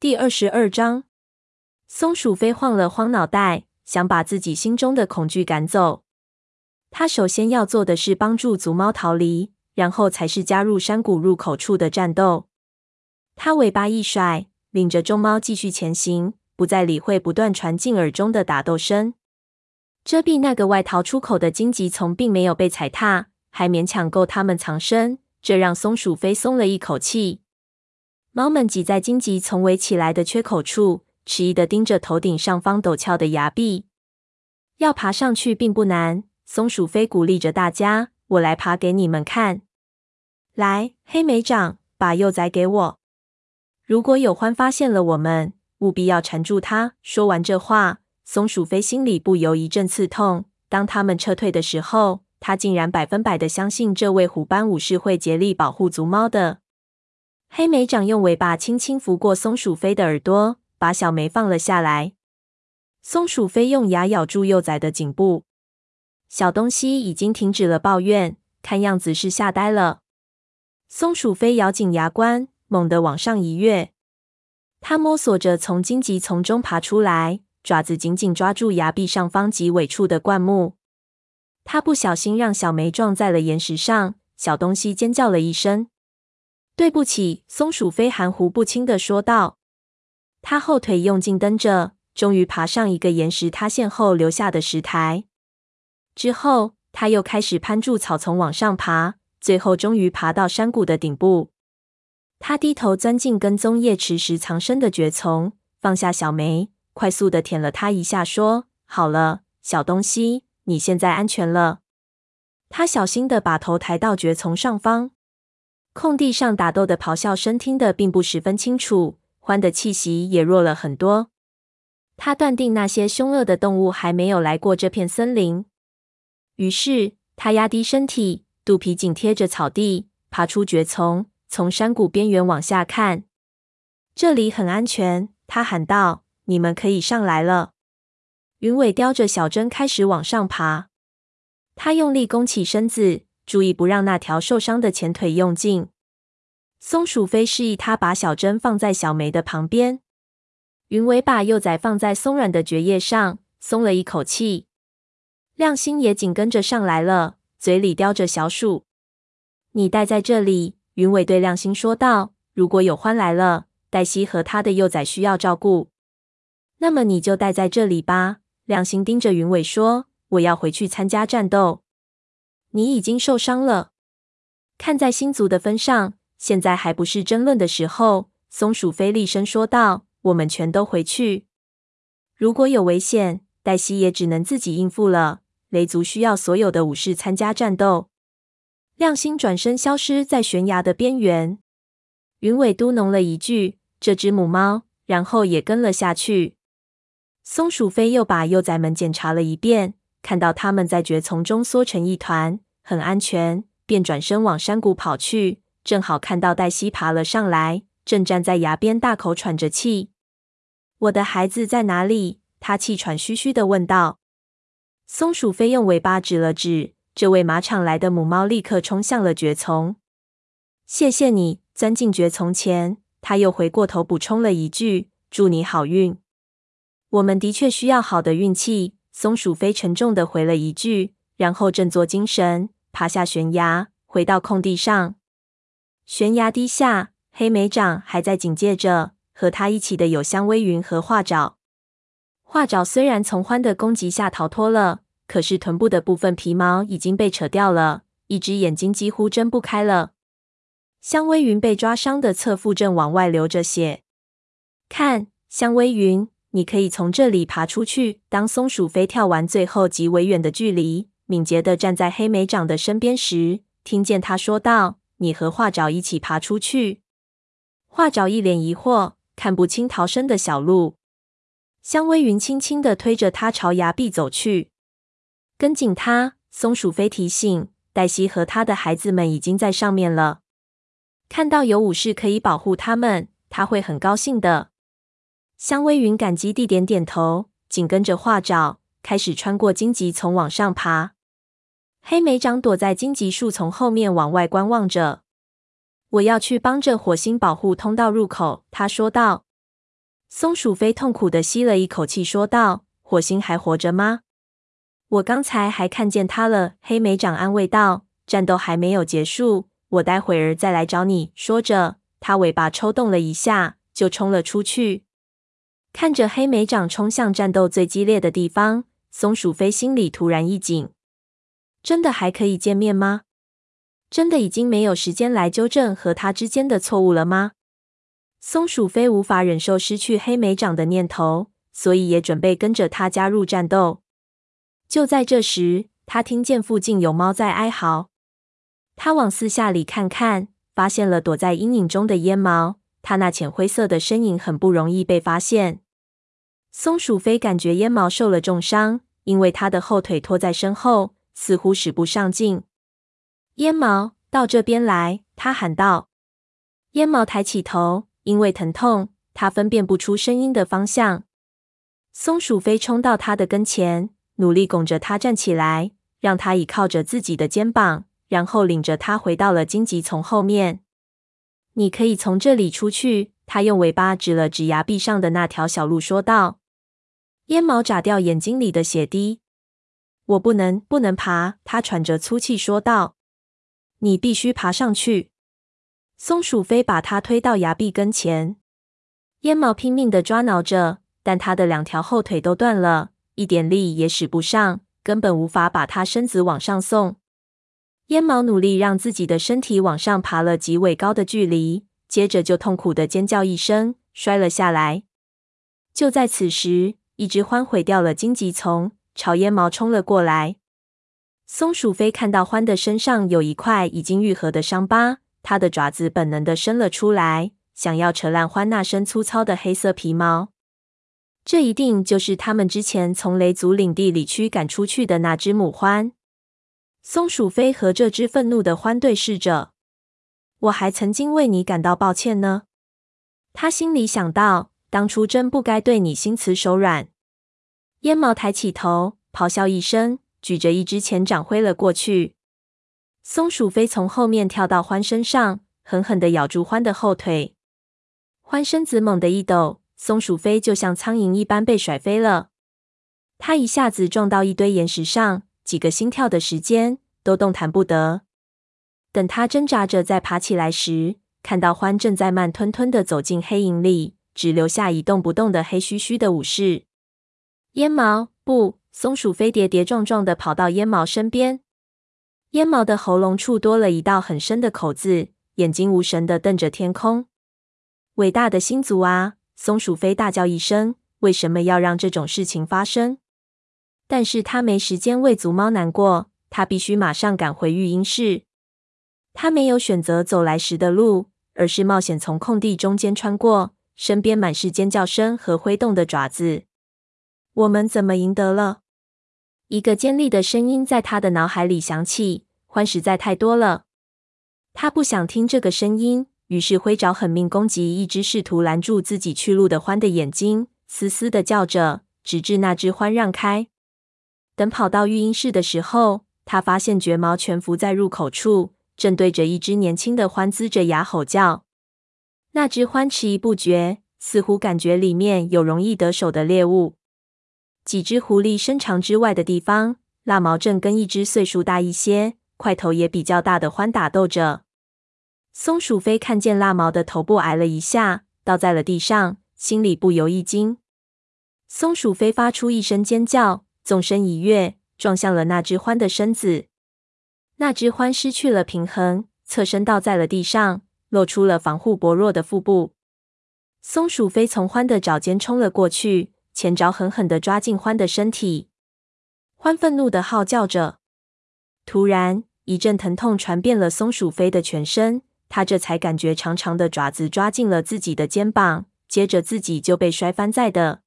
第二十二章，松鼠飞晃了晃脑袋，想把自己心中的恐惧赶走。他首先要做的是帮助族猫逃离，然后才是加入山谷入口处的战斗。他尾巴一甩，领着众猫继续前行，不再理会不断传进耳中的打斗声。遮蔽那个外逃出口的荆棘丛并没有被踩踏，还勉强够他们藏身，这让松鼠飞松了一口气。猫们挤在荆棘丛围起来的缺口处，迟疑地盯着头顶上方陡峭的崖壁。要爬上去并不难，松鼠飞鼓励着大家：“我来爬给你们看。”来，黑莓长，把幼崽给我。如果有獾发现了我们，务必要缠住它。说完这话，松鼠飞心里不由一阵刺痛。当他们撤退的时候，他竟然百分百的相信这位虎斑武士会竭力保护族猫的。黑莓长用尾巴轻轻拂过松鼠飞的耳朵，把小莓放了下来。松鼠飞用牙咬住幼崽的颈部。小东西已经停止了抱怨，看样子是吓呆了。松鼠飞咬紧牙关，猛地往上一跃。它摸索着从荆棘丛中爬出来，爪子紧紧抓住崖壁上方极尾处的灌木。它不小心让小莓撞在了岩石上，小东西尖叫了一声。对不起，松鼠飞含糊不清的说道。他后腿用劲蹬着，终于爬上一个岩石塌陷后留下的石台。之后，他又开始攀住草丛往上爬，最后终于爬到山谷的顶部。他低头钻进跟踪叶池时藏身的蕨丛，放下小梅，快速的舔了它一下，说：“好了，小东西，你现在安全了。”他小心的把头抬到蕨丛上方。空地上打斗的咆哮声听得并不十分清楚，獾的气息也弱了很多。他断定那些凶恶的动物还没有来过这片森林。于是他压低身体，肚皮紧贴着草地，爬出蕨丛，从山谷边缘往下看。这里很安全，他喊道：“你们可以上来了。”云尾叼着小针开始往上爬。他用力弓起身子。注意不让那条受伤的前腿用劲。松鼠飞示意他把小针放在小梅的旁边。云尾把幼崽放在松软的蕨叶上，松了一口气。亮星也紧跟着上来了，嘴里叼着小鼠。你待在这里，云尾对亮星说道。如果有獾来了，黛西和他的幼崽需要照顾，那么你就待在这里吧。亮星盯着云尾说：“我要回去参加战斗。”你已经受伤了，看在星族的分上，现在还不是争论的时候。松鼠飞厉声说道：“我们全都回去。如果有危险，黛西也只能自己应付了。雷族需要所有的武士参加战斗。”亮星转身消失在悬崖的边缘。云尾嘟哝了一句：“这只母猫。”然后也跟了下去。松鼠飞又把幼崽们检查了一遍。看到他们在蕨丛中缩成一团，很安全，便转身往山谷跑去。正好看到黛西爬了上来，正站在崖边大口喘着气。“我的孩子在哪里？”他气喘吁吁地问道。松鼠飞用尾巴指了指这位马场来的母猫，立刻冲向了蕨丛。“谢谢你。”钻进蕨丛前，他又回过头补充了一句：“祝你好运。”我们的确需要好的运气。松鼠飞沉重地回了一句，然后振作精神，爬下悬崖，回到空地上。悬崖底下，黑莓长还在警戒着。和他一起的有香微云和画爪。画爪虽然从獾的攻击下逃脱了，可是臀部的部分皮毛已经被扯掉了，一只眼睛几乎睁不开了。香微云被抓伤的侧腹正往外流着血。看，香微云。你可以从这里爬出去。当松鼠飞跳完最后极为远的距离，敏捷地站在黑莓长的身边时，听见他说道：“你和画爪一起爬出去。”画爪一脸疑惑，看不清逃生的小路。香薇云轻轻地推着他朝崖壁走去。跟紧他，松鼠飞提醒。黛西和他的孩子们已经在上面了。看到有武士可以保护他们，他会很高兴的。香薇云感激地点点头，紧跟着画爪开始穿过荆棘丛往上爬。黑莓长躲在荆棘树丛后面往外观望着。我要去帮着火星保护通道入口，他说道。松鼠飞痛苦地吸了一口气，说道：“火星还活着吗？我刚才还看见它了。”黑莓长安慰道：“战斗还没有结束，我待会儿再来找你。”说着，它尾巴抽动了一下，就冲了出去。看着黑莓长冲向战斗最激烈的地方，松鼠飞心里突然一紧：真的还可以见面吗？真的已经没有时间来纠正和他之间的错误了吗？松鼠飞无法忍受失去黑莓长的念头，所以也准备跟着他加入战斗。就在这时，他听见附近有猫在哀嚎。他往四下里看看，发现了躲在阴影中的烟毛。他那浅灰色的身影很不容易被发现。松鼠飞感觉烟毛受了重伤，因为他的后腿拖在身后，似乎使不上劲。烟毛，到这边来！他喊道。烟毛抬起头。因为疼痛，他分辨不出声音的方向。松鼠飞冲到他的跟前，努力拱着他站起来，让他倚靠着自己的肩膀，然后领着他回到了荆棘丛后面。你可以从这里出去。他用尾巴指了指崖壁上的那条小路，说道。烟毛眨掉眼睛里的血滴。我不能，不能爬。他喘着粗气说道。你必须爬上去。松鼠飞把它推到崖壁跟前，烟毛拼命的抓挠着，但它的两条后腿都断了，一点力也使不上，根本无法把它身子往上送。烟毛努力让自己的身体往上爬了几尾高的距离，接着就痛苦的尖叫一声，摔了下来。就在此时，一只獾毁掉了荆棘丛，朝烟毛冲了过来。松鼠飞看到獾的身上有一块已经愈合的伤疤。它的爪子本能的伸了出来，想要扯烂獾那身粗糙的黑色皮毛。这一定就是他们之前从雷族领地里驱赶出去的那只母獾。松鼠飞和这只愤怒的獾对视着。我还曾经为你感到抱歉呢，他心里想到，当初真不该对你心慈手软。烟毛抬起头，咆哮一声，举着一只前掌挥了过去。松鼠飞从后面跳到獾身上，狠狠地咬住獾的后腿。獾身子猛地一抖，松鼠飞就像苍蝇一般被甩飞了。它一下子撞到一堆岩石上，几个心跳的时间都动弹不得。等它挣扎着再爬起来时，看到獾正在慢吞吞地走进黑影里，只留下一动不动的黑须须的武士。烟毛，不！松鼠飞跌跌撞撞地跑到烟毛身边。烟毛的喉咙处多了一道很深的口子，眼睛无神地瞪着天空。伟大的星族啊！松鼠飞大叫一声：“为什么要让这种事情发生？”但是他没时间为足猫难过，他必须马上赶回育婴室。他没有选择走来时的路，而是冒险从空地中间穿过，身边满是尖叫声和挥动的爪子。我们怎么赢得了？一个尖利的声音在他的脑海里响起：“獾实在太多了。”他不想听这个声音，于是挥爪狠命攻击一只试图拦住自己去路的獾的眼睛，嘶嘶的叫着，直至那只獾让开。等跑到育婴室的时候，他发现绝毛蜷伏在入口处，正对着一只年轻的獾龇着牙吼叫。那只獾迟疑不决，似乎感觉里面有容易得手的猎物。几只狐狸身长之外的地方，蜡毛正跟一只岁数大一些、块头也比较大的獾打斗着。松鼠飞看见蜡毛的头部挨了一下，倒在了地上，心里不由一惊。松鼠飞发出一声尖叫，纵身一跃，撞向了那只獾的身子。那只獾失去了平衡，侧身倒在了地上，露出了防护薄弱的腹部。松鼠飞从獾的爪尖冲了过去。前爪狠狠地抓进獾的身体，獾愤怒地号叫着。突然，一阵疼痛传遍了松鼠飞的全身，它这才感觉长长的爪子抓进了自己的肩膀，接着自己就被摔翻在的。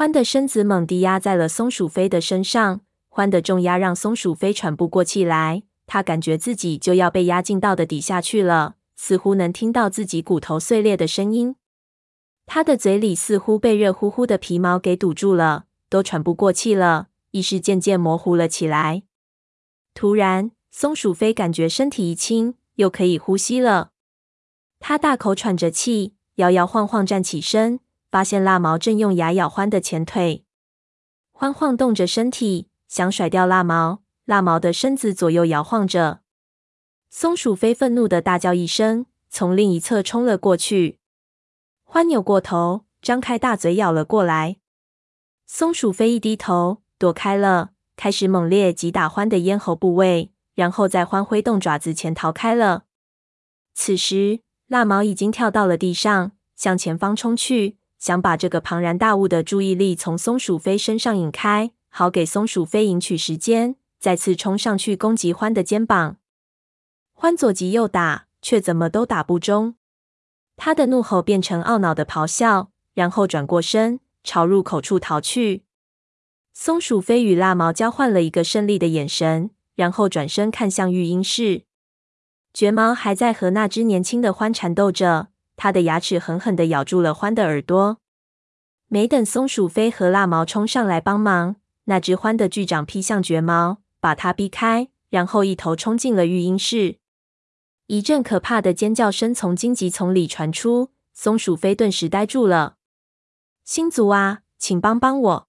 獾的身子猛地压在了松鼠飞的身上，獾的重压让松鼠飞喘不过气来，它感觉自己就要被压进到的底下去了，似乎能听到自己骨头碎裂的声音。他的嘴里似乎被热乎乎的皮毛给堵住了，都喘不过气了，意识渐渐模糊了起来。突然，松鼠飞感觉身体一轻，又可以呼吸了。他大口喘着气，摇摇晃晃站起身，发现蜡毛正用牙咬欢的前腿。欢晃动着身体，想甩掉蜡毛。蜡毛的身子左右摇晃着。松鼠飞愤怒的大叫一声，从另一侧冲了过去。欢扭过头，张开大嘴咬了过来。松鼠飞一低头，躲开了，开始猛烈击打欢的咽喉部位，然后在欢挥动爪子前逃开了。此时，蜡毛已经跳到了地上，向前方冲去，想把这个庞然大物的注意力从松鼠飞身上引开，好给松鼠飞赢取时间，再次冲上去攻击欢的肩膀。欢左击右打，却怎么都打不中。他的怒吼变成懊恼的咆哮，然后转过身，朝入口处逃去。松鼠飞与蜡毛交换了一个胜利的眼神，然后转身看向育婴室。卷毛还在和那只年轻的欢缠斗着，它的牙齿狠狠地咬住了獾的耳朵。没等松鼠飞和蜡毛冲上来帮忙，那只獾的巨掌劈向绝毛，把它逼开，然后一头冲进了育婴室。一阵可怕的尖叫声从荆棘丛里传出，松鼠飞顿时呆住了。星族啊，请帮帮我！